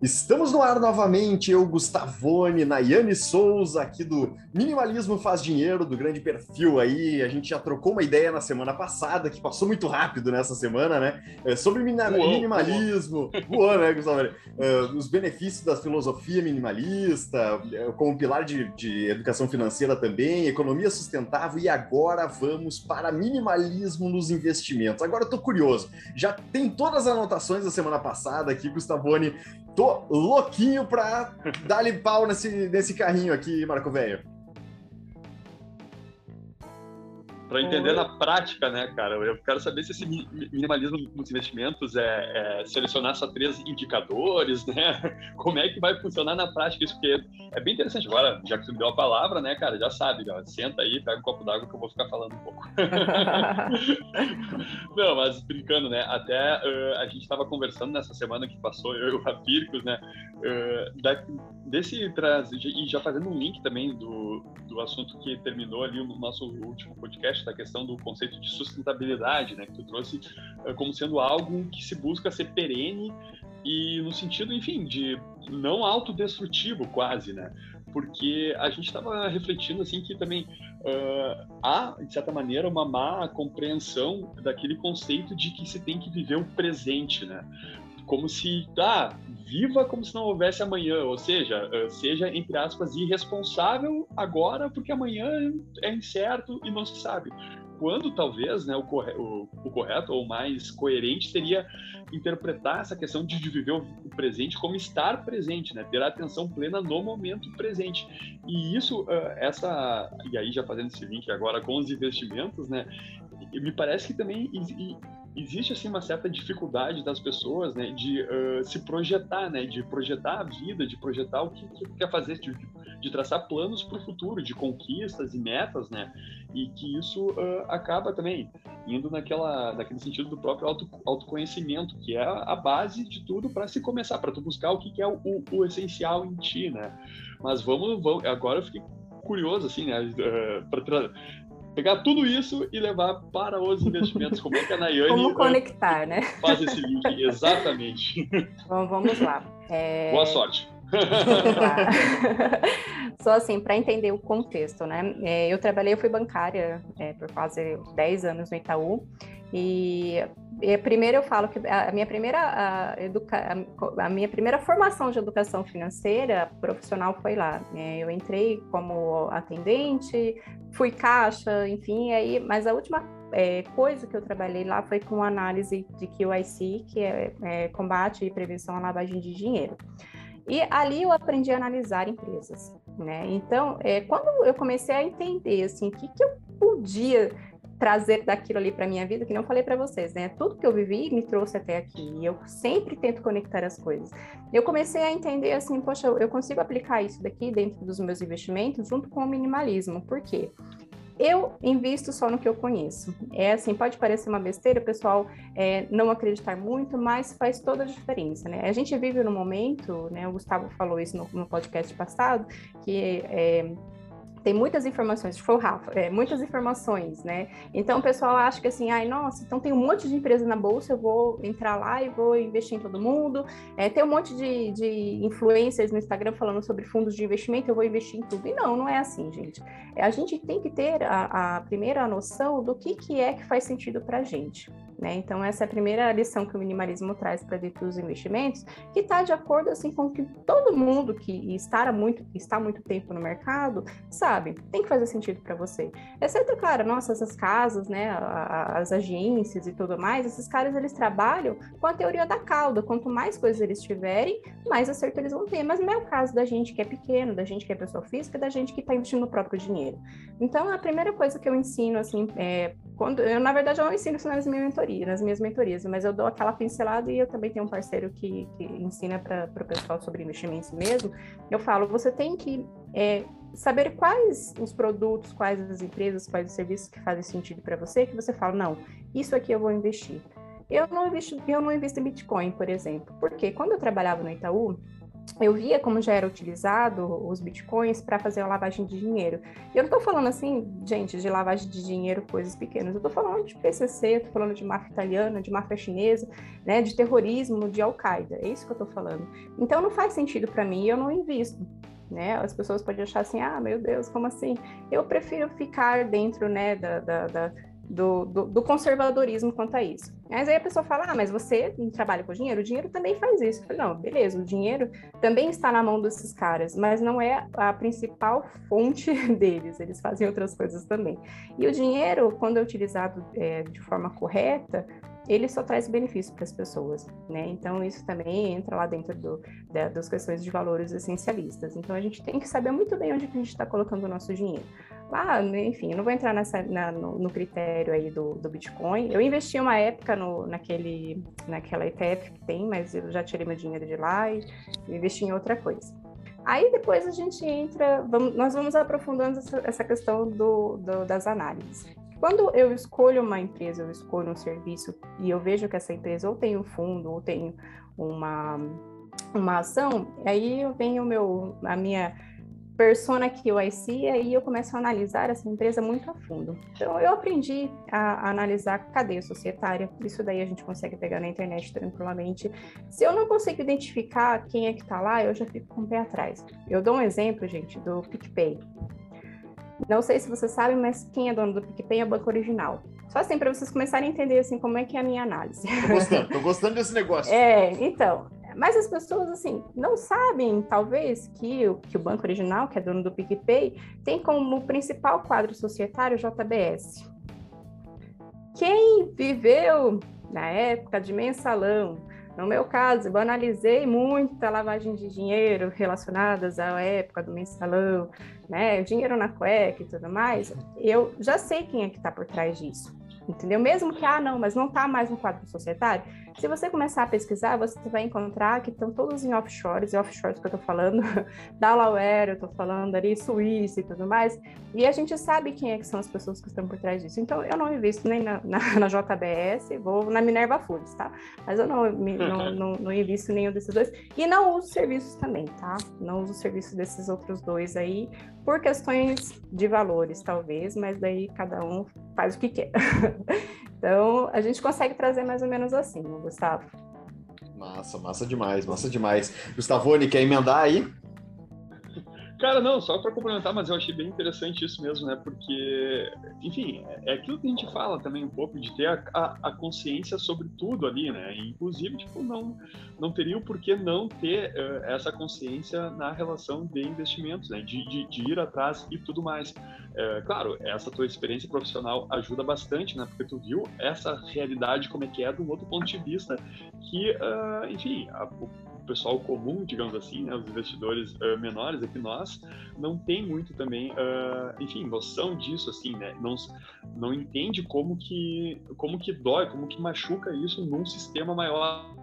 Estamos no ar novamente, eu, Gustavone, Nayane Souza, aqui do Minimalismo Faz Dinheiro, do grande perfil aí. A gente já trocou uma ideia na semana passada, que passou muito rápido nessa semana, né? É, sobre minimalismo, boa, né, Gustavone? É, os benefícios da filosofia minimalista, é, como pilar de, de educação financeira também, economia sustentável, e agora vamos para minimalismo nos investimentos. Agora eu tô curioso, já tem todas as anotações da semana passada aqui, Gustavone. Tô louquinho pra dar-lhe pau nesse, nesse carrinho aqui, Marco Velho. Para entender na prática, né, cara? Eu quero saber se esse minimalismo nos investimentos é, é, selecionar só três indicadores, né? Como é que vai funcionar na prática isso? Porque é bem interessante. Agora, já que você me deu a palavra, né, cara, já sabe, já, senta aí, pega um copo d'água que eu vou ficar falando um pouco. Não, mas brincando, né? Até uh, a gente estava conversando nessa semana que passou, eu e o Rafircos, né? Uh, da, desse e já fazendo um link também do, do assunto que terminou ali no nosso último podcast da questão do conceito de sustentabilidade, né, que tu trouxe uh, como sendo algo que se busca ser perene e no sentido, enfim, de não autodestrutivo quase, né? Porque a gente estava refletindo assim que também uh, há, de certa maneira, uma má compreensão daquele conceito de que se tem que viver o presente, né? Como se, ah, viva como se não houvesse amanhã, ou seja, seja, entre aspas, irresponsável agora, porque amanhã é incerto e não se sabe. Quando talvez né, o, corre o, o correto ou mais coerente seria interpretar essa questão de, viver o, presente como estar presente, né, ter a atenção plena no momento presente. E isso, uh, essa, e aí já fazendo esse link agora com os investimentos, né, me parece que também existe assim uma certa dificuldade das pessoas, né, de uh, se projetar, né, de projetar a vida, de projetar o que, que quer fazer, de, de traçar planos para o futuro, de conquistas e metas, né, e que isso uh, acaba também indo naquela, naquele sentido do próprio auto, autoconhecimento, que é a, base de tudo para se começar, para tu buscar o que, que é o, o, o, essencial em ti, né. Mas vamos, vamos agora eu fiquei curioso assim, né, uh, para pegar tudo isso e levar para os investimentos. Como é que a Nayane Como conectar, né? faz esse link? Exatamente. Bom, vamos lá. É... Boa sorte. Só assim, para entender o contexto, né? É, eu trabalhei, eu fui bancária é, por quase 10 anos no Itaú, e, e, primeiro eu falo que a minha primeira a, educa, a, a, minha primeira formação de educação financeira profissional foi lá. É, eu entrei como atendente, fui caixa, enfim, aí, mas a última é, coisa que eu trabalhei lá foi com análise de QIC, que é, é combate e prevenção à lavagem de dinheiro. E ali eu aprendi a analisar empresas, né? Então, é, quando eu comecei a entender assim, o que, que eu podia trazer daquilo ali para minha vida, que não falei para vocês, né? Tudo que eu vivi me trouxe até aqui. E eu sempre tento conectar as coisas. Eu comecei a entender assim, poxa, eu consigo aplicar isso daqui dentro dos meus investimentos junto com o minimalismo. Por quê? eu invisto só no que eu conheço. É assim, pode parecer uma besteira, o pessoal é, não acreditar muito, mas faz toda a diferença, né? A gente vive no momento, né? O Gustavo falou isso no, no podcast passado, que é, tem muitas informações, foi o Rafa, é, muitas informações, né? Então o pessoal acha que assim, ai, nossa, então tem um monte de empresa na bolsa, eu vou entrar lá e vou investir em todo mundo. É, tem um monte de, de influencers no Instagram falando sobre fundos de investimento, eu vou investir em tudo. E não, não é assim, gente. É, a gente tem que ter a, a primeira noção do que, que é que faz sentido para a gente. Né? Então, essa é a primeira lição que o minimalismo traz para dentro dos investimentos, que está de acordo assim, com que todo mundo que está há muito, está muito tempo no mercado sabe, tem que fazer sentido para você. Exceto, claro, nossa, essas casas, né, as agências e tudo mais, esses caras eles trabalham com a teoria da cauda. Quanto mais coisas eles tiverem, mais acerto eles vão ter. Mas não é o caso da gente que é pequeno, da gente que é pessoa física, da gente que está investindo no próprio dinheiro. Então, a primeira coisa que eu ensino, assim, é, quando eu, na verdade, eu não ensino isso nas minhas mentorias, nas minhas mentorias, mas eu dou aquela pincelada e eu também tenho um parceiro que, que ensina para o pessoal sobre investimentos mesmo. Eu falo, você tem que é, saber quais os produtos, quais as empresas, quais os serviços que fazem sentido para você, que você fala, não, isso aqui eu vou investir. Eu não invisto, eu não invisto em Bitcoin, por exemplo, porque quando eu trabalhava no Itaú, eu via como já era utilizado os bitcoins para fazer a lavagem de dinheiro. E eu não estou falando assim, gente, de lavagem de dinheiro, coisas pequenas. Eu estou falando de PCC, estou falando de máfia italiana, de máfia chinesa, né, de terrorismo, de Al-Qaeda. É isso que eu estou falando. Então não faz sentido para mim, eu não invisto. Né? As pessoas podem achar assim, ah, meu Deus, como assim? Eu prefiro ficar dentro, né, da, da, da do, do, do, conservadorismo quanto a isso. Mas aí a pessoa fala, ah, mas você trabalha com dinheiro, o dinheiro também faz isso. Eu falei, não, beleza, o dinheiro também está na mão desses caras, mas não é a principal fonte deles, eles fazem outras coisas também. E o dinheiro, quando é utilizado é, de forma correta, ele só traz benefício para as pessoas, né? Então isso também entra lá dentro do, da, das questões de valores essencialistas. Então a gente tem que saber muito bem onde que a gente está colocando o nosso dinheiro. Lá, enfim, eu não vou entrar nessa, na, no, no, critério aí do, do, Bitcoin. Eu investi uma época no, naquele, naquela ETF que tem, mas eu já tirei meu dinheiro de lá e investi em outra coisa. Aí depois a gente entra, vamos, nós vamos aprofundando essa, essa questão do, do, das análises. Quando eu escolho uma empresa, eu escolho um serviço e eu vejo que essa empresa ou tem um fundo ou tem uma, uma ação, aí eu venho meu, a minha persona QIC e aí eu começo a analisar essa empresa muito a fundo. Então eu aprendi a, a analisar a cadeia societária, isso daí a gente consegue pegar na internet tranquilamente. Se eu não consigo identificar quem é que está lá, eu já fico com o pé atrás. Eu dou um exemplo, gente, do PicPay. Não sei se vocês sabem, mas quem é dono do PicPay é o banco original. Só assim, para vocês começarem a entender assim, como é que é a minha análise. Tô gostando, tô gostando desse negócio. É, então. Mas as pessoas, assim, não sabem, talvez, que o, que o banco original, que é dono do PicPay, tem como principal quadro societário o JBS. Quem viveu na época de mensalão, no meu caso, eu analisei muita lavagem de dinheiro relacionadas à época do mensalão, né, dinheiro na cueca e tudo mais. Eu já sei quem é que está por trás disso, entendeu? Mesmo que, ah, não, mas não está mais no quadro societário, se você começar a pesquisar, você vai encontrar que estão todos em offshores, e offshores que eu estou falando, Delaware, eu estou falando ali, Suíça e tudo mais, e a gente sabe quem é que são as pessoas que estão por trás disso. Então, eu não invisto nem na, na, na JBS, vou na Minerva Foods, tá? Mas eu não, não, não, não invisto nenhum desses dois, e não uso serviços também, tá? Não uso serviços desses outros dois aí, por questões de valores, talvez, mas daí cada um faz o que quer. Então, a gente consegue trazer mais ou menos assim, Gustavo? Massa, massa demais, massa demais. Gustavone, quer emendar aí? Cara, não, só para complementar, mas eu achei bem interessante isso mesmo, né? Porque, enfim, é aquilo que a gente fala também um pouco, de ter a, a, a consciência sobre tudo ali, né? inclusive, tipo, não, não teria o porquê não ter uh, essa consciência na relação de investimentos, né? De, de, de ir atrás e tudo mais. Uh, claro, essa tua experiência profissional ajuda bastante, né? Porque tu viu essa realidade como é que é um outro ponto de vista que, uh, enfim, a, pessoal comum, digamos assim, né, os investidores uh, menores aqui nós, não tem muito também, uh, enfim, noção disso, assim, né? Não, não entende como que, como que dói, como que machuca isso num sistema maior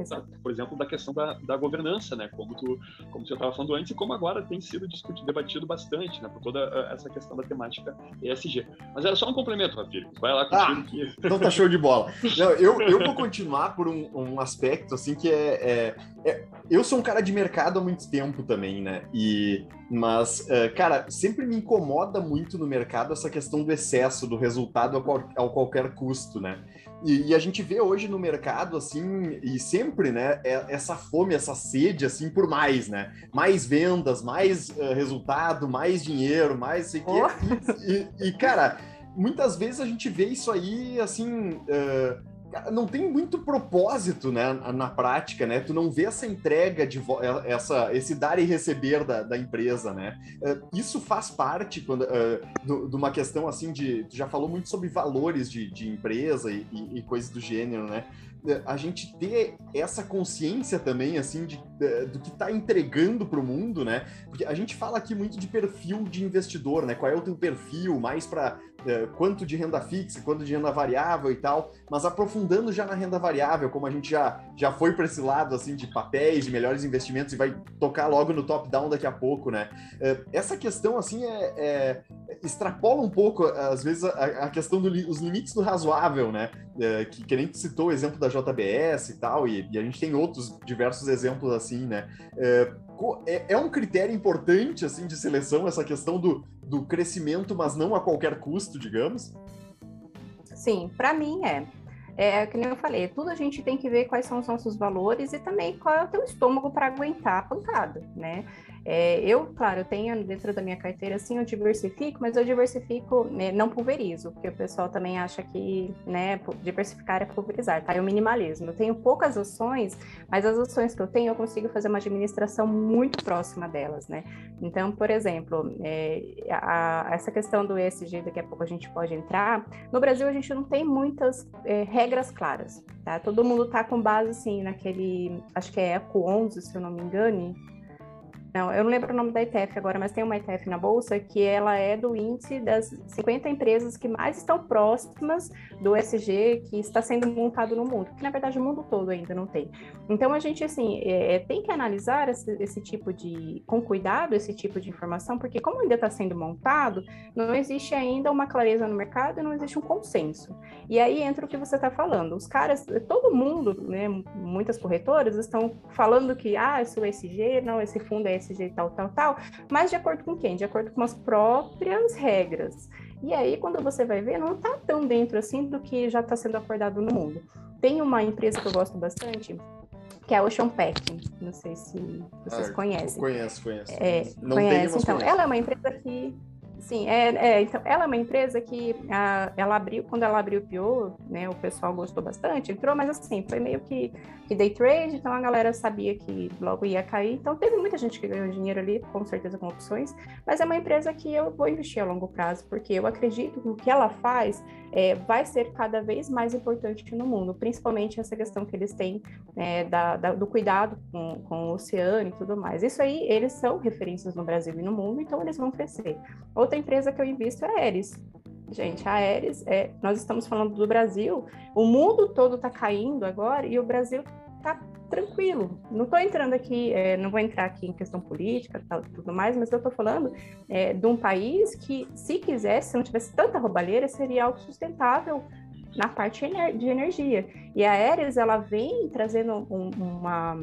Exato. por exemplo, da questão da, da governança, né? Como tu, como você estava falando antes e como agora tem sido discutido, debatido bastante, né? Por toda eh, essa questão da temática ESG. Mas era só um complemento, Rafir. Vai lá contigo ah, que... Então tá show de bola. Não, eu, eu vou continuar por um, um aspecto, assim, que é, é, é, Eu sou um cara de mercado há muito tempo também, né? E... Mas, uh, cara, sempre me incomoda muito no mercado essa questão do excesso, do resultado a, qual, a qualquer custo, né? E, e, a gente vê hoje no mercado, assim, e sempre, né, é, essa fome, essa sede, assim, por mais, né? Mais vendas, mais uh, resultado, mais dinheiro, mais sei oh. E, e, e, cara, muitas vezes a gente vê isso aí, assim, uh, não tem muito propósito, né, na prática, né? Tu não vê essa entrega de é, essa esse dar e receber da, da empresa, né? Uh, isso faz parte quando uh, de uma questão assim de tu já falou muito sobre valores de, de empresa e, e, e coisas do gênero, né? a gente ter essa consciência também, assim, de, de do que está entregando para o mundo, né? Porque a gente fala aqui muito de perfil de investidor, né? Qual é o teu perfil mais para é, quanto de renda fixa, quanto de renda variável e tal, mas aprofundando já na renda variável, como a gente já, já foi para esse lado assim de papéis, de melhores investimentos e vai tocar logo no top-down daqui a pouco, né? É, essa questão assim é, é, extrapola um pouco, às vezes, a, a questão dos li, limites do razoável, né? É, que, que nem citou o exemplo da JBS e tal, e, e, a gente tem outros diversos exemplos assim, né? É, é, é um critério importante assim de seleção essa questão do, do crescimento, mas não a qualquer custo, digamos? Sim, para mim é. É que nem eu falei, tudo a gente tem que ver quais são os nossos valores e também qual é o teu estômago para aguentar a pancada, né? É, eu, claro, eu tenho dentro da minha carteira, assim, eu diversifico, mas eu diversifico, né, não pulverizo, porque o pessoal também acha que, né, diversificar é pulverizar, tá? Eu minimalismo. Eu tenho poucas ações, mas as ações que eu tenho, eu consigo fazer uma administração muito próxima delas, né? Então, por exemplo, é, a, essa questão do ESG, daqui a pouco a gente pode entrar, no Brasil a gente não tem muitas é, regras claras, tá? Todo mundo tá com base, assim, naquele, acho que é ECO 11, se eu não me engane, não, eu não lembro o nome da ETF agora, mas tem uma ETF na bolsa que ela é do índice das 50 empresas que mais estão próximas do SG que está sendo montado no mundo, que na verdade o mundo todo ainda não tem. Então a gente assim é, é, tem que analisar esse, esse, tipo de, com cuidado, esse tipo de informação, porque como ainda está sendo montado, não existe ainda uma clareza no mercado e não existe um consenso. E aí entra o que você está falando. Os caras, todo mundo, né, muitas corretoras estão falando que ah, esse é o SG, não, esse fundo é ESG tal, tal, tal, mas de acordo com quem? De acordo com as próprias regras. E aí, quando você vai ver, não está tão dentro assim do que já está sendo acordado no mundo. Tem uma empresa que eu gosto bastante, que é a Ocean Pack. Não sei se vocês ah, conhecem. Conheço, conheço. É, não conhece, então. Conheço. Ela é uma empresa que Sim, é, é, então, ela é uma empresa que a, ela abriu, quando ela abriu o PO, né, o pessoal gostou bastante, entrou, mas assim, foi meio que, que day trade, então a galera sabia que logo ia cair, então teve muita gente que ganhou dinheiro ali, com certeza com opções, mas é uma empresa que eu vou investir a longo prazo, porque eu acredito que o que ela faz é, vai ser cada vez mais importante no mundo, principalmente essa questão que eles têm é, da, da, do cuidado com, com o oceano e tudo mais. Isso aí, eles são referências no Brasil e no mundo, então eles vão crescer. Outra empresa que eu invisto é a Aeres. Gente, a Aeres, é, nós estamos falando do Brasil, o mundo todo está caindo agora e o Brasil está tranquilo. Não estou entrando aqui, é, não vou entrar aqui em questão política tal, tudo mais, mas eu estou falando é, de um país que, se quisesse, se não tivesse tanta roubalheira, seria autossustentável na parte de energia. E a Aeres, ela vem trazendo um, uma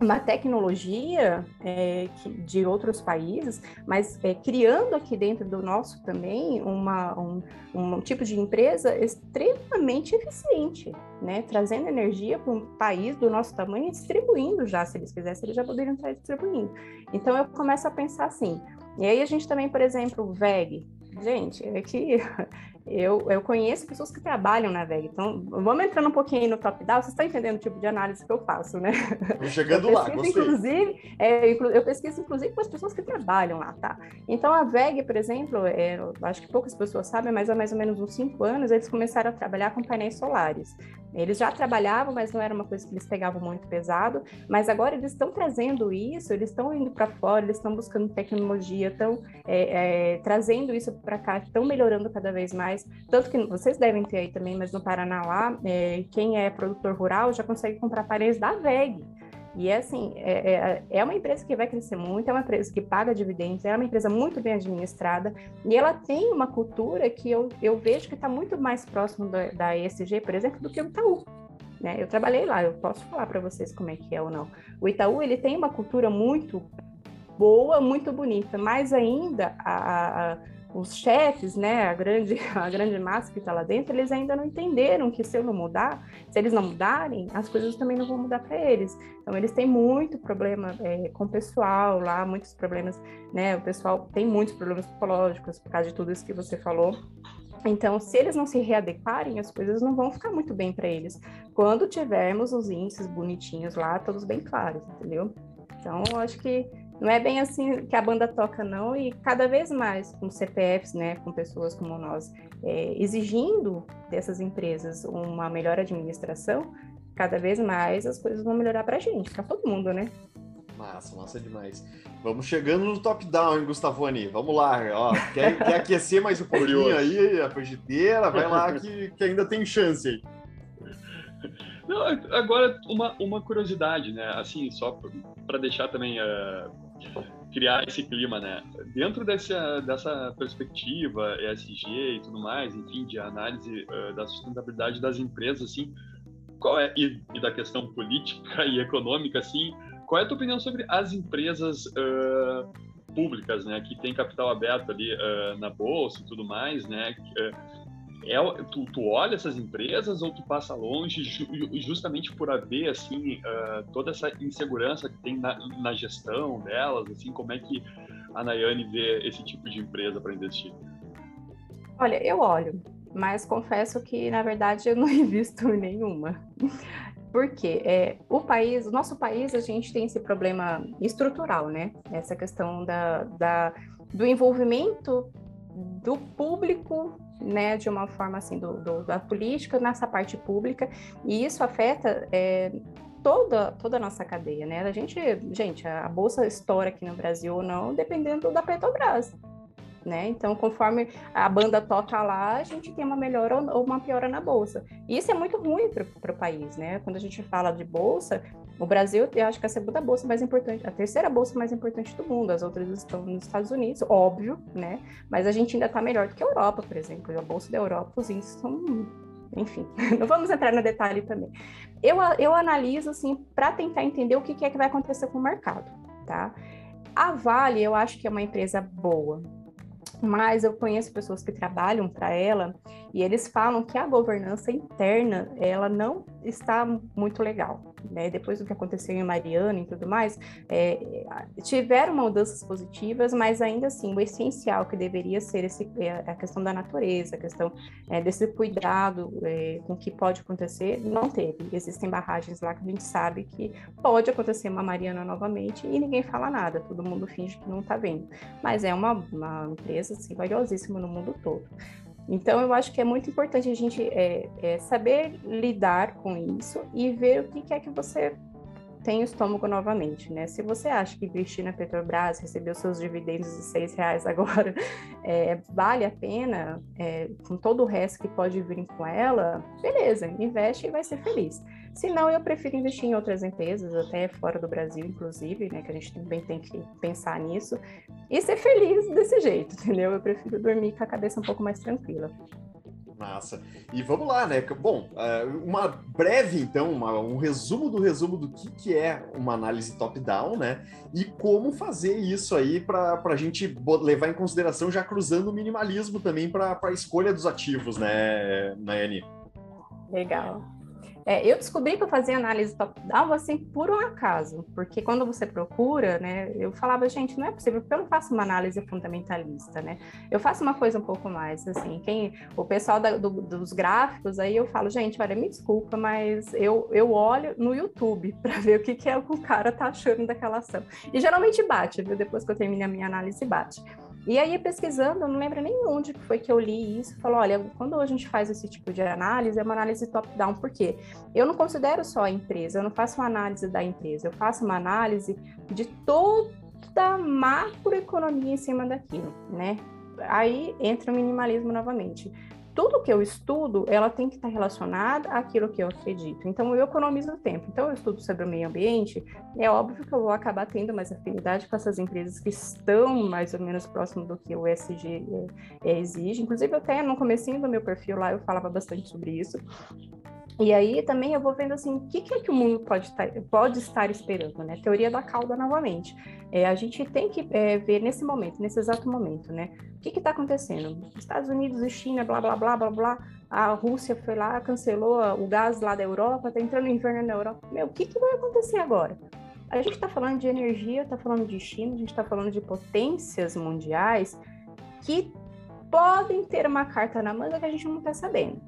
uma tecnologia é, de outros países, mas é, criando aqui dentro do nosso também uma, um, um tipo de empresa extremamente eficiente, né? Trazendo energia para um país do nosso tamanho e distribuindo já, se eles quisessem, eles já poderiam estar distribuindo. Então eu começo a pensar assim. E aí a gente também, por exemplo, o VEG, Gente, é que eu, eu conheço pessoas que trabalham na VEG, então vamos entrando um pouquinho no top-down, vocês estão entendendo o tipo de análise que eu faço, né? chegando eu lá, gostei. Inclusive, é, eu pesquiso inclusive com as pessoas que trabalham lá, tá? Então a VEG, por exemplo, é, acho que poucas pessoas sabem, mas há mais ou menos uns cinco anos eles começaram a trabalhar com painéis solares. Eles já trabalhavam, mas não era uma coisa que eles pegavam muito pesado, mas agora eles estão trazendo isso, eles estão indo para fora, eles estão buscando tecnologia, estão é, é, trazendo isso para cá, estão melhorando cada vez mais mais. Tanto que vocês devem ter aí também, mas no Paraná lá, é, quem é produtor rural já consegue comprar painéis da VEG. E é assim, é, é, é, uma empresa que vai crescer muito, é uma empresa que paga dividendos, é uma empresa muito bem administrada, e ela tem uma cultura que eu, eu vejo que está muito mais próximo da, da ESG, por exemplo, do que o Itaú. Né? Eu trabalhei lá, eu posso falar para vocês como é que é ou não. O Itaú ele tem uma cultura muito boa, muito bonita, mas ainda a, a os chefes, né, a grande, a grande massa que está lá dentro, eles ainda não entenderam que se eu não mudar, se eles não mudarem, as coisas também não vão mudar para eles. Então, eles têm muito problema é, com o pessoal lá, muitos problemas, né, o pessoal tem muitos problemas psicológicos por causa de tudo isso que você falou. Então, se eles não se readequarem, as coisas não vão ficar muito bem para eles. Quando tivermos os índices bonitinhos lá, todos bem claros, entendeu? Então, eu acho que não é bem assim que a banda toca, não, e cada vez mais com CPFs, né, com pessoas como nós, é, exigindo dessas empresas uma melhor administração, cada vez mais as coisas vão melhorar para a gente, para todo mundo, né? Massa, massa demais. Vamos chegando no top-down, hein, Gustavoni? Vamos lá, ó. Quer, quer aquecer mais um pouquinho aí a frigideira? Vai lá que, que ainda tem chance aí. Não, agora, uma, uma curiosidade, né? Assim, só para deixar também uh, criar esse clima, né? Dentro dessa, dessa perspectiva ESG e tudo mais, enfim, de análise uh, da sustentabilidade das empresas, assim, qual é e, e, da questão política e econômica, assim, qual é a tua opinião sobre as empresas uh, públicas, né, que têm capital aberto ali uh, na bolsa e tudo mais, né? É, tu, tu olha essas empresas ou tu passa longe ju, justamente por haver assim uh, toda essa insegurança que tem na, na, gestão delas, assim como é que a Nayane vê esse tipo de empresa para investir? Olha, eu olho, mas confesso que na verdade eu não invisto em nenhuma. Porque é, o país, o nosso país, a gente tem esse problema estrutural, né? Essa questão da, da, do envolvimento do público, né, de uma forma assim, do, do, da política nessa parte pública, e isso afeta é, toda, toda a nossa cadeia, né? A gente, gente, a bolsa estoura aqui no Brasil ou não, dependendo da Petrobras né? Então, conforme a banda toca lá, a gente tem uma melhora ou uma piora na bolsa. E isso é muito ruim para o país, né? Quando a gente fala de bolsa, o Brasil, eu acho que é a segunda bolsa mais importante, a terceira bolsa mais importante do mundo. As outras estão nos Estados Unidos, óbvio, né? Mas a gente ainda está melhor do que a Europa, por exemplo. A bolsa da Europa, os índices são enfim, não vamos entrar no detalhe também. Eu, eu analiso, assim, para tentar entender o que, que é que vai acontecer com o mercado, tá? A Vale, eu acho que é uma empresa boa, mas eu conheço pessoas que trabalham para ela e eles falam que a governança interna ela não está muito legal, né? Depois do que aconteceu em Mariana e tudo mais, é, tiveram mudanças positivas, mas ainda assim o essencial que deveria ser esse, é, a questão da natureza, a questão é, desse cuidado é, com o que pode acontecer, não teve. Existem barragens lá que a gente sabe que pode acontecer uma Mariana novamente e ninguém fala nada, todo mundo finge que não está vendo. Mas é uma, uma empresa assim, valiosíssima no mundo todo. Então, eu acho que é muito importante a gente é, é saber lidar com isso e ver o que é que você tem estômago novamente, né? Se você acha que investir na Petrobras, receber os seus dividendos de seis reais agora, é, vale a pena, é, com todo o resto que pode vir com ela, beleza, investe e vai ser feliz. Se não, eu prefiro investir em outras empresas, até fora do Brasil, inclusive, né? Que a gente também tem que pensar nisso e ser feliz desse jeito, entendeu? Eu prefiro dormir com a cabeça um pouco mais tranquila. Massa. E vamos lá, né? Bom, é, uma breve, então, uma, um resumo do resumo do que, que é uma análise top-down, né? E como fazer isso aí para a gente levar em consideração, já cruzando o minimalismo também para a escolha dos ativos, né, Nayane? Legal. É, eu descobri que eu fazia análise top-down assim por um acaso, porque quando você procura, né, eu falava, gente, não é possível, porque eu não faço uma análise fundamentalista, né? Eu faço uma coisa um pouco mais, assim, quem, o pessoal da, do, dos gráficos, aí eu falo, gente, olha, me desculpa, mas eu, eu olho no YouTube para ver o que, que é o cara tá achando daquela ação. E geralmente bate, viu? Depois que eu termino a minha análise, bate. E aí, pesquisando, eu não lembro nem onde foi que eu li isso, falou, olha, quando a gente faz esse tipo de análise, é uma análise top-down, por quê? Eu não considero só a empresa, eu não faço uma análise da empresa, eu faço uma análise de toda a macroeconomia em cima daquilo, né? Aí entra o minimalismo novamente tudo que eu estudo, ela tem que estar relacionada àquilo que eu acredito. Então, eu economizo tempo. Então, eu estudo sobre o meio ambiente, é óbvio que eu vou acabar tendo mais afinidade com essas empresas que estão mais ou menos próximo do que o ESG é, é, exige. Inclusive, até no comecinho do meu perfil lá, eu falava bastante sobre isso. E aí também eu vou vendo assim, o que, que é que o mundo pode estar, pode estar esperando, né? Teoria da cauda novamente. É, a gente tem que é, ver nesse momento, nesse exato momento, né? O que está acontecendo? Estados Unidos e China, blá, blá, blá, blá, blá. A Rússia foi lá, cancelou o gás lá da Europa, está entrando inverno na Europa. Meu, o que, que vai acontecer agora? A gente está falando de energia, está falando de China, a gente está falando de potências mundiais que podem ter uma carta na manga que a gente não está sabendo,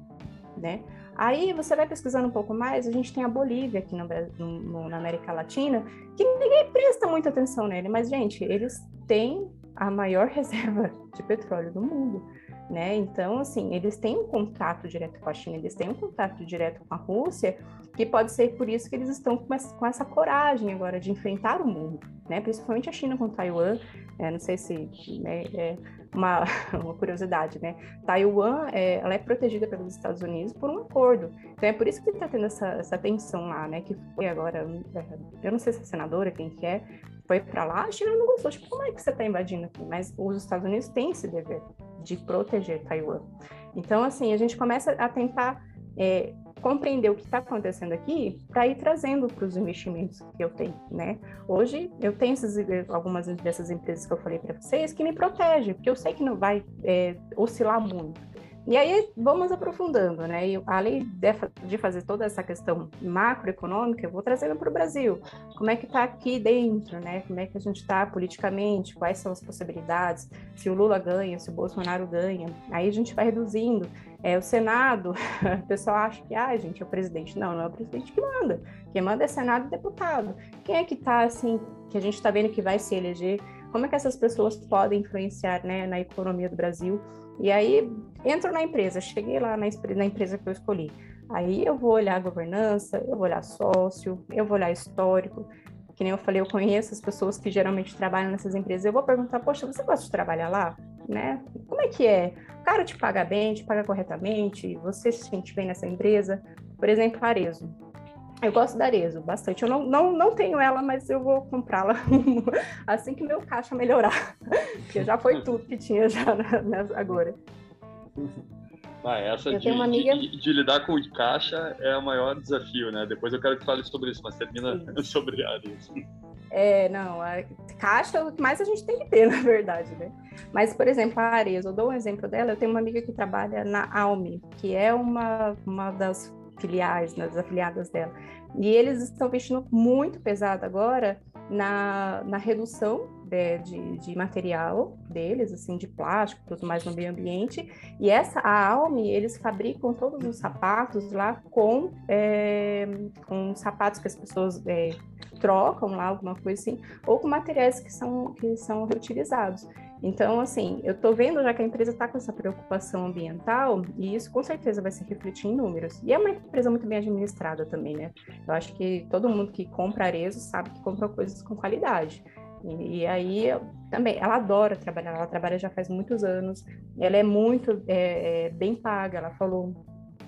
né? Aí você vai pesquisando um pouco mais, a gente tem a Bolívia aqui no, no, na América Latina, que ninguém presta muita atenção nele, mas, gente, eles têm a maior reserva de petróleo do mundo. né? Então, assim, eles têm um contato direto com a China, eles têm um contato direto com a Rússia, que pode ser por isso que eles estão com essa, com essa coragem agora de enfrentar o mundo, né? Principalmente a China com Taiwan, é, não sei se né, é uma, uma, curiosidade, né? Taiwan, é, ela é protegida pelos Estados Unidos por um acordo, então é por isso que está tendo essa, essa tensão lá, né? Que foi agora, eu não sei se é senadora, quem que é, foi para lá, a China não gostou, tipo, como é que você está invadindo aqui? Mas os Estados Unidos têm esse dever de proteger Taiwan. Então, assim, a gente começa a tentar é, compreender o que está acontecendo aqui para ir trazendo para os investimentos que eu tenho, né? Hoje eu tenho essas, algumas dessas empresas que eu falei para vocês que me protegem, porque eu sei que não vai é, oscilar muito. E aí vamos aprofundando, né? E além de fazer toda essa questão macroeconômica, eu vou trazendo para o Brasil. Como é que está aqui dentro, né? Como é que a gente está politicamente? Quais são as possibilidades? Se o Lula ganha, se o Bolsonaro ganha? Aí a gente vai reduzindo. É, o Senado, o pessoal acha que, ah, gente, é o presidente. Não, não é o presidente que manda. Quem manda é Senado e deputado. Quem é que está, assim, que a gente está vendo que vai se eleger? Como é que essas pessoas podem influenciar né, na economia do Brasil? E aí, entro na empresa, cheguei lá na, na empresa que eu escolhi. Aí eu vou olhar governança, eu vou olhar sócio, eu vou olhar histórico. Que nem eu falei, eu conheço as pessoas que geralmente trabalham nessas empresas. Eu vou perguntar, poxa, você gosta de trabalhar lá? Né? Como é que é? O cara te paga bem, te paga corretamente? Você se sente bem nessa empresa? Por exemplo, Arezo. Eu gosto da Arezo bastante. Eu não, não, não tenho ela, mas eu vou comprá-la assim que meu caixa melhorar. Porque já foi tudo que tinha já agora. Ah, essa de, amiga... de, de, lidar com caixa é o maior desafio, né? Depois eu quero que fale sobre isso, mas termina Sim. sobre a Arezo. É, não, a caixa é o que mais a gente tem que ter, na verdade, né? Mas, por exemplo, a Arezo, eu dou um exemplo dela, eu tenho uma amiga que trabalha na Alme, que é uma, uma das filiais, nas afiliadas dela. E eles estão investindo muito pesado agora na, na redução de, de, de, material deles, assim, de plástico, tudo mais no meio ambiente. E essa, a Alme, eles fabricam todos os sapatos lá com, é, com sapatos que as pessoas é, trocam lá, alguma coisa assim, ou com materiais que são, que são reutilizados. Então, assim, eu estou vendo já que a empresa está com essa preocupação ambiental e isso com certeza vai se refletir em números. E é uma empresa muito bem administrada também, né? Eu acho que todo mundo que compra Arezo sabe que compra coisas com qualidade. E, e aí, também, ela adora trabalhar, ela trabalha já faz muitos anos, ela é muito é, é, bem paga, ela falou.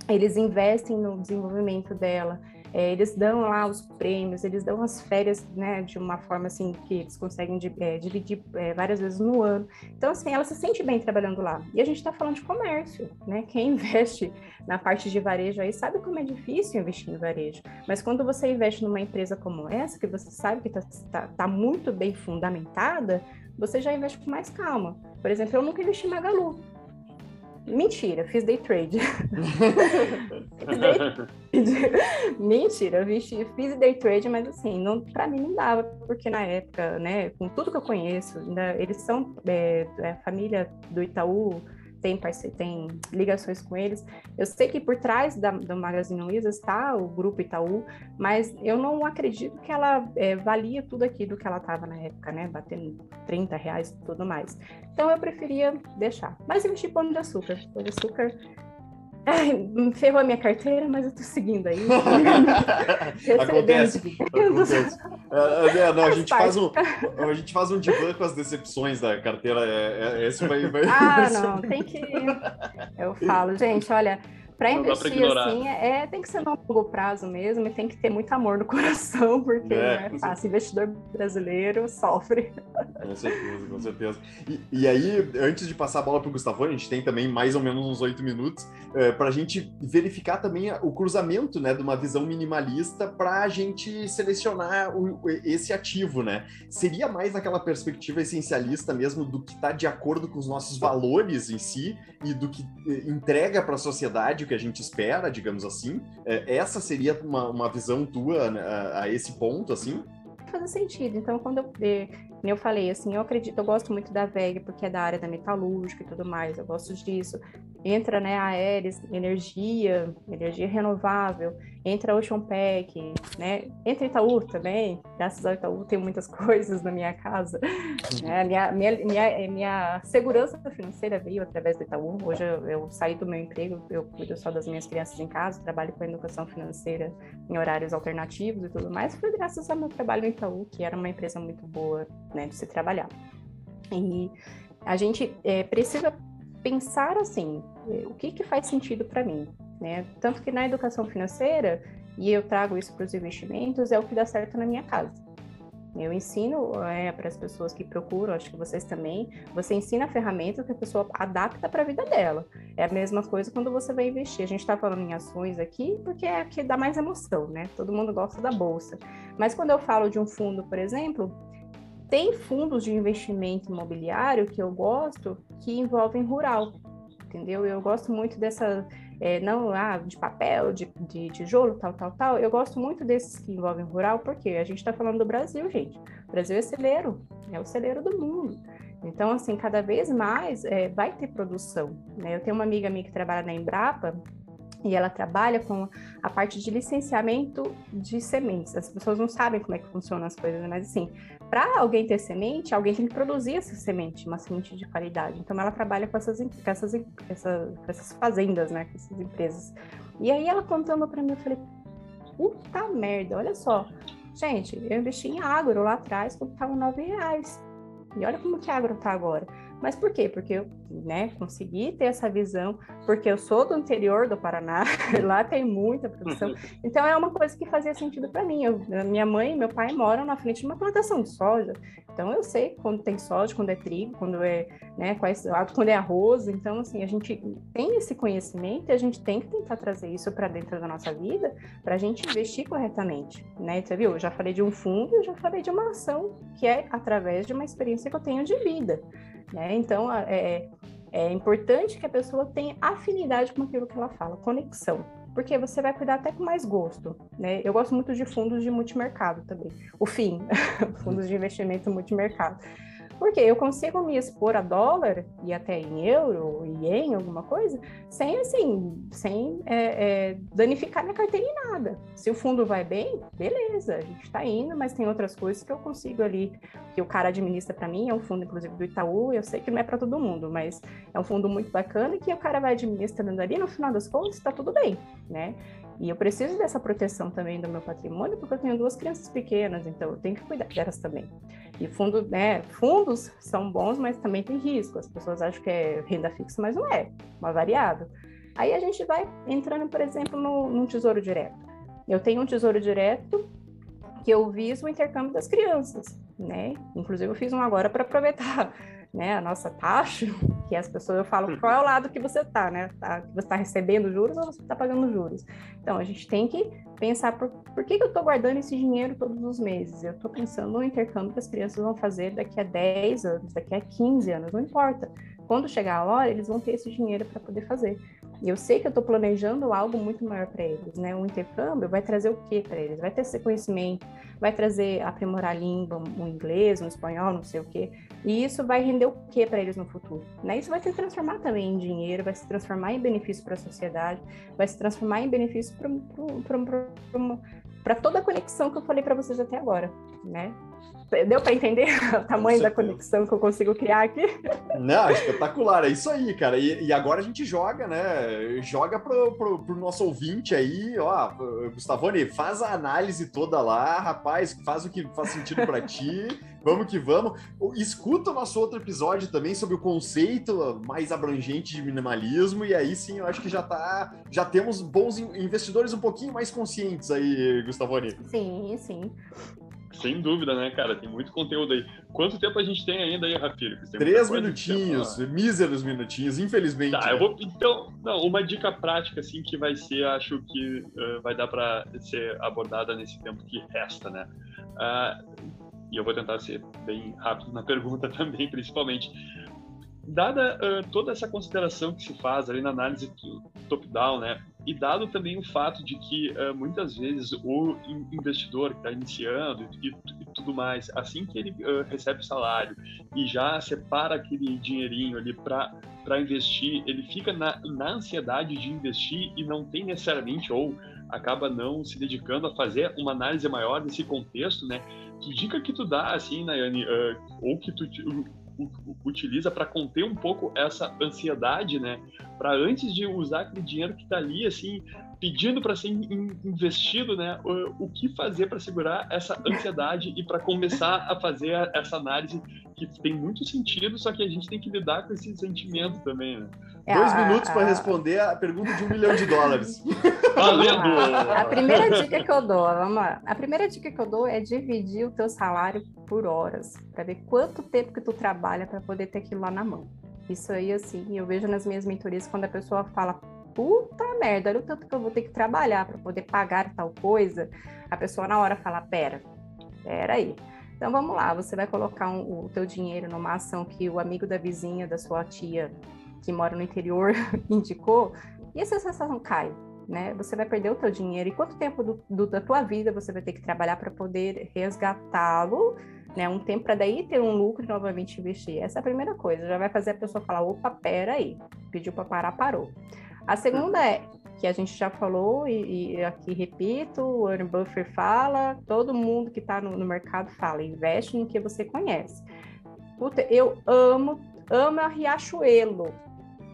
Eles investem no desenvolvimento dela, é, eles dão lá os prêmios, eles dão as férias, né, de uma forma assim que eles conseguem de, é, dividir é, várias vezes no ano. Então, assim, ela se sente bem trabalhando lá. E a gente está falando de comércio, né? Quem investe na parte de varejo aí sabe como é difícil investir em varejo. Mas quando você investe numa empresa como essa, que você sabe que está tá, tá muito bem fundamentada, você já investe com mais calma. Por exemplo, eu nunca investi em Magalu. Mentira, fiz day trade. Mentira, eu fiz, day trade, mas assim, não, pra mim não dava, porque na época, né, com tudo que eu conheço, ainda, eles são é, é, a família do Itaú, tem, tem ligações com eles. Eu sei que por trás da, do Magazine Luiza está o grupo Itaú, mas eu não acredito que ela é, valia tudo aquilo que ela estava na época, né? Batendo 30 reais e tudo mais. Então eu preferia deixar. Mas investi pão de açúcar. Pão de açúcar Ai, ferrou a minha carteira, mas eu tô seguindo aí. acontece, acontece. É, é, não, a, gente faz um, a gente faz um divã com as decepções da carteira. É, é, esse vai, vai, ah, vai não, tem que. Eu falo, gente, olha, para investir assim, é, tem que ser no longo prazo mesmo e tem que ter muito amor no coração, porque é, não é fácil. Investidor brasileiro sofre. Com certeza, com certeza. E, e aí, antes de passar a bola para o Gustavo, a gente tem também mais ou menos uns oito minutos é, para a gente verificar também o cruzamento né, de uma visão minimalista para a gente selecionar o, esse ativo, né? Seria mais naquela perspectiva essencialista mesmo do que está de acordo com os nossos valores em si e do que eh, entrega para a sociedade o que a gente espera, digamos assim. É, essa seria uma, uma visão tua né, a, a, esse ponto, assim? Faz sentido. Então, quando eu, eh, eu falei, assim, eu acredito, eu gosto muito da VEG porque é da área da metalúrgica e tudo mais, eu gosto disso. Entra, né, a Aeres, energia, energia renovável, entra Ocean Pack, né, entra Itaú também, graças ao Itaú tem muitas coisas na minha casa, né, minha, minha, minha, minha segurança financeira veio através do Itaú, hoje eu, eu saí do meu emprego, eu cuido só das minhas crianças em casa, trabalho com educação financeira em horários alternativos e tudo mais, foi graças ao meu trabalho no Itaú, que era uma empresa muito boa, né, de se trabalhar. E a gente é, precisa pensar assim, o que, que faz sentido para mim, né? Tanto que na educação financeira, e eu trago isso para os investimentos, é o que dá certo na minha casa. Eu ensino é, para as pessoas que procuram, acho que vocês também, você ensina a ferramenta que a pessoa adapta para a vida dela. É a mesma coisa quando você vai investir. A gente está falando em ações aqui porque é que dá mais emoção, né? Todo mundo gosta da bolsa. Mas quando eu falo de um fundo, por exemplo, tem fundos de investimento imobiliário que eu gosto que envolvem rural, entendeu? Eu gosto muito dessa, é, não ah, de papel, de, de tijolo, tal, tal, tal. Eu gosto muito desses que envolvem rural, porque a gente está falando do Brasil, gente. O Brasil é celeiro, é o celeiro do mundo. Então, assim, cada vez mais é, vai ter produção. Né? Eu tenho uma amiga minha que trabalha na Embrapa, e ela trabalha com a parte de licenciamento de sementes. As pessoas não sabem como é que funcionam as coisas, mas assim, para alguém ter semente, alguém tem que produzir essa semente, uma semente de qualidade. Então ela trabalha com essas, com essas, essas, essas fazendas, né, com essas empresas. E aí ela contando para mim, eu falei, puta merda, olha só. Gente, eu investi em agro lá atrás quando estava nove reais. E olha como que a agro tá agora. Mas por quê? Porque eu né, consegui ter essa visão, porque eu sou do interior do Paraná, lá tem muita produção. Uhum. Então é uma coisa que fazia sentido para mim. Eu, minha mãe e meu pai moram na frente de uma plantação de soja. Então eu sei quando tem soja, quando é trigo, quando é, né, quais, quando é arroz. Então assim, a gente tem esse conhecimento e a gente tem que tentar trazer isso para dentro da nossa vida para a gente investir corretamente, né? Você viu? Eu já falei de um fundo, eu já falei de uma ação que é através de uma experiência que eu tenho de vida. Né? Então, é, é importante que a pessoa tenha afinidade com aquilo que ela fala, conexão, porque você vai cuidar até com mais gosto. Né? Eu gosto muito de fundos de multimercado também, o FIM, fundos de investimento multimercado. Porque eu consigo me expor a dólar e até em euro em alguma coisa, sem assim, sem é, é, danificar minha carteira em nada. Se o fundo vai bem, beleza, a gente está indo, mas tem outras coisas que eu consigo ali, que o cara administra para mim, é um fundo inclusive do Itaú, eu sei que não é para todo mundo, mas é um fundo muito bacana que o cara vai administrando ali, no final das contas está tudo bem, né? E eu preciso dessa proteção também do meu patrimônio, porque eu tenho duas crianças pequenas, então eu tenho que cuidar delas também. E fundo, né, fundos são bons, mas também tem risco. As pessoas acham que é renda fixa, mas não é, uma variável. Aí a gente vai entrando, por exemplo, no, num tesouro direto. Eu tenho um tesouro direto que eu viso o intercâmbio das crianças, né? Inclusive eu fiz um agora para aproveitar né, a nossa taxa, que as pessoas eu falo qual é o lado que você está, né? Tá, você está recebendo juros ou você está pagando juros? Então a gente tem que pensar por, por que, que eu estou guardando esse dinheiro todos os meses? Eu estou pensando no intercâmbio que as crianças vão fazer daqui a 10 anos, daqui a 15 anos, não importa. Quando chegar a hora, eles vão ter esse dinheiro para poder fazer. E eu sei que eu estou planejando algo muito maior para eles, né? O intercâmbio vai trazer o que para eles? Vai ter esse conhecimento, vai trazer aprimorar a língua, o inglês, o espanhol, não sei o quê. E isso vai render o que para eles no futuro? Né? Isso vai se transformar também em dinheiro, vai se transformar em benefício para a sociedade, vai se transformar em benefício para toda a conexão que eu falei para vocês até agora, né? Deu para entender o tamanho da conexão que eu consigo criar aqui? Não, espetacular, é isso aí, cara. E, e agora a gente joga, né? Joga pro, pro, pro, nosso ouvinte aí, ó, Gustavone, faz a análise toda lá, rapaz, faz o que faz sentido para ti. Vamos que vamos. Escuta o nosso outro episódio também sobre o conceito mais abrangente de minimalismo, e aí sim eu acho que já tá. Já temos bons investidores um pouquinho mais conscientes aí, Gustavone. Sim, sim. Sem dúvida, né, cara? Tem muito conteúdo aí. Quanto tempo a gente tem ainda aí, Rafiro? Três minutinhos, míseros minutinhos, infelizmente. Tá, eu vou. Então, não, uma dica prática, assim, que vai ser, acho que uh, vai dar para ser abordada nesse tempo que resta, né? Uh, e eu vou tentar ser bem rápido na pergunta também, principalmente. Dada uh, toda essa consideração que se faz ali na análise top-down, né? E dado também o fato de que uh, muitas vezes o investidor que está iniciando, e, e, tudo mais, assim que ele uh, recebe o salário e já separa aquele dinheirinho ali para investir, ele fica na, na ansiedade de investir e não tem necessariamente ou acaba não se dedicando a fazer uma análise maior desse contexto, né? Que dica que tu dá, assim, Nayane, uh, ou que tu utiliza para conter um pouco essa ansiedade, né? Para antes de usar aquele dinheiro que está ali, assim, pedindo para ser investido, né? O, o que fazer para segurar essa ansiedade e para começar a fazer essa análise que tem muito sentido, só que a gente tem que lidar com esse sentimento também, né? É, Dois minutos para responder a pergunta de um milhão de dólares. Valendo! A primeira dica que eu dou, vamos lá. A primeira dica que eu dou é dividir o teu salário por horas, para ver quanto tempo que tu trabalha para poder ter aquilo lá na mão. Isso aí, assim, eu vejo nas minhas mentorias quando a pessoa fala, puta merda, olha o tanto que eu vou ter que trabalhar para poder pagar tal coisa. A pessoa na hora fala, pera, pera aí. Então vamos lá, você vai colocar um, o teu dinheiro numa ação que o amigo da vizinha, da sua tia, que mora no interior, indicou, e essa sensação cai, né? Você vai perder o teu dinheiro. E quanto tempo do, do, da tua vida você vai ter que trabalhar para poder resgatá-lo, né? Um tempo para daí ter um lucro e novamente investir. Essa é a primeira coisa. Já vai fazer a pessoa falar, opa, pera aí. Pediu para parar, parou. A segunda é que a gente já falou e, e aqui repito, o Warren Buffett fala, todo mundo que está no, no, mercado fala, investe no que você conhece. Puta, eu amo, amo a Riachuelo.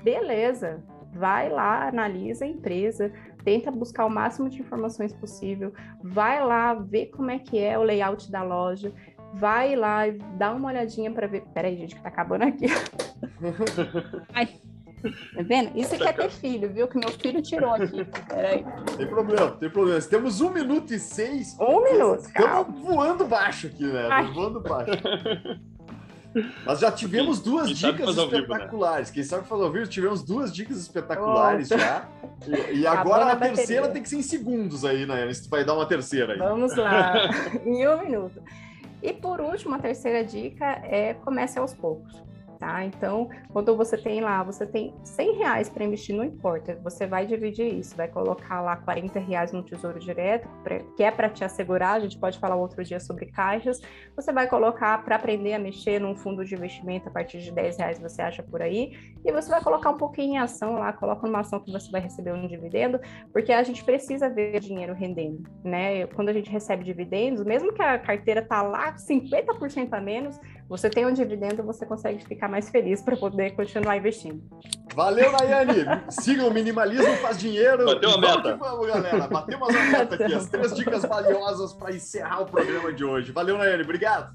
Beleza, vai lá, analisa a empresa, tenta buscar o máximo de informações possível, vai lá ver como é que é o layout da loja, vai lá, dá uma olhadinha para ver. Peraí, gente, que tá acabando aqui. Ai. Tá vendo? Isso aqui é ter filho, viu? Que meu filho tirou aqui. Peraí. Tem problema, tem problema. Temos um minuto e seis. Um minuto. Estamos voando baixo aqui, né? Ai. Voando baixo. Nós já tivemos duas dicas espetaculares. Vivo, né? Quem sabe fazer ao vivo, tivemos duas dicas espetaculares Nossa. já. E, e agora a, a terceira tem que ser em segundos aí, né? Tu vai dar uma terceira aí. Vamos lá, em um minuto. E por último, a terceira dica é comece aos poucos tá? Então, quando você tem lá, você tem 100 reais para investir, não importa, você vai dividir isso, vai colocar lá 40 reais no Tesouro Direto, que é para te assegurar, a gente pode falar outro dia sobre caixas, você vai colocar para aprender a mexer num fundo de investimento a partir de 10 reais você acha por aí, e você vai colocar um pouquinho em ação lá, coloca numa ação que você vai receber um dividendo, porque a gente precisa ver dinheiro rendendo, né? Quando a gente recebe dividendos, mesmo que a carteira tá lá 50% a menos, você tem um dividendo, você consegue ficar mais feliz para poder continuar investindo. Valeu, Nayane! Sigam o Minimalismo Faz Dinheiro. Bateu a meta. Vamos, galera. Batemos a meta aqui. As três dicas valiosas para encerrar o programa de hoje. Valeu, Nayane. Obrigado.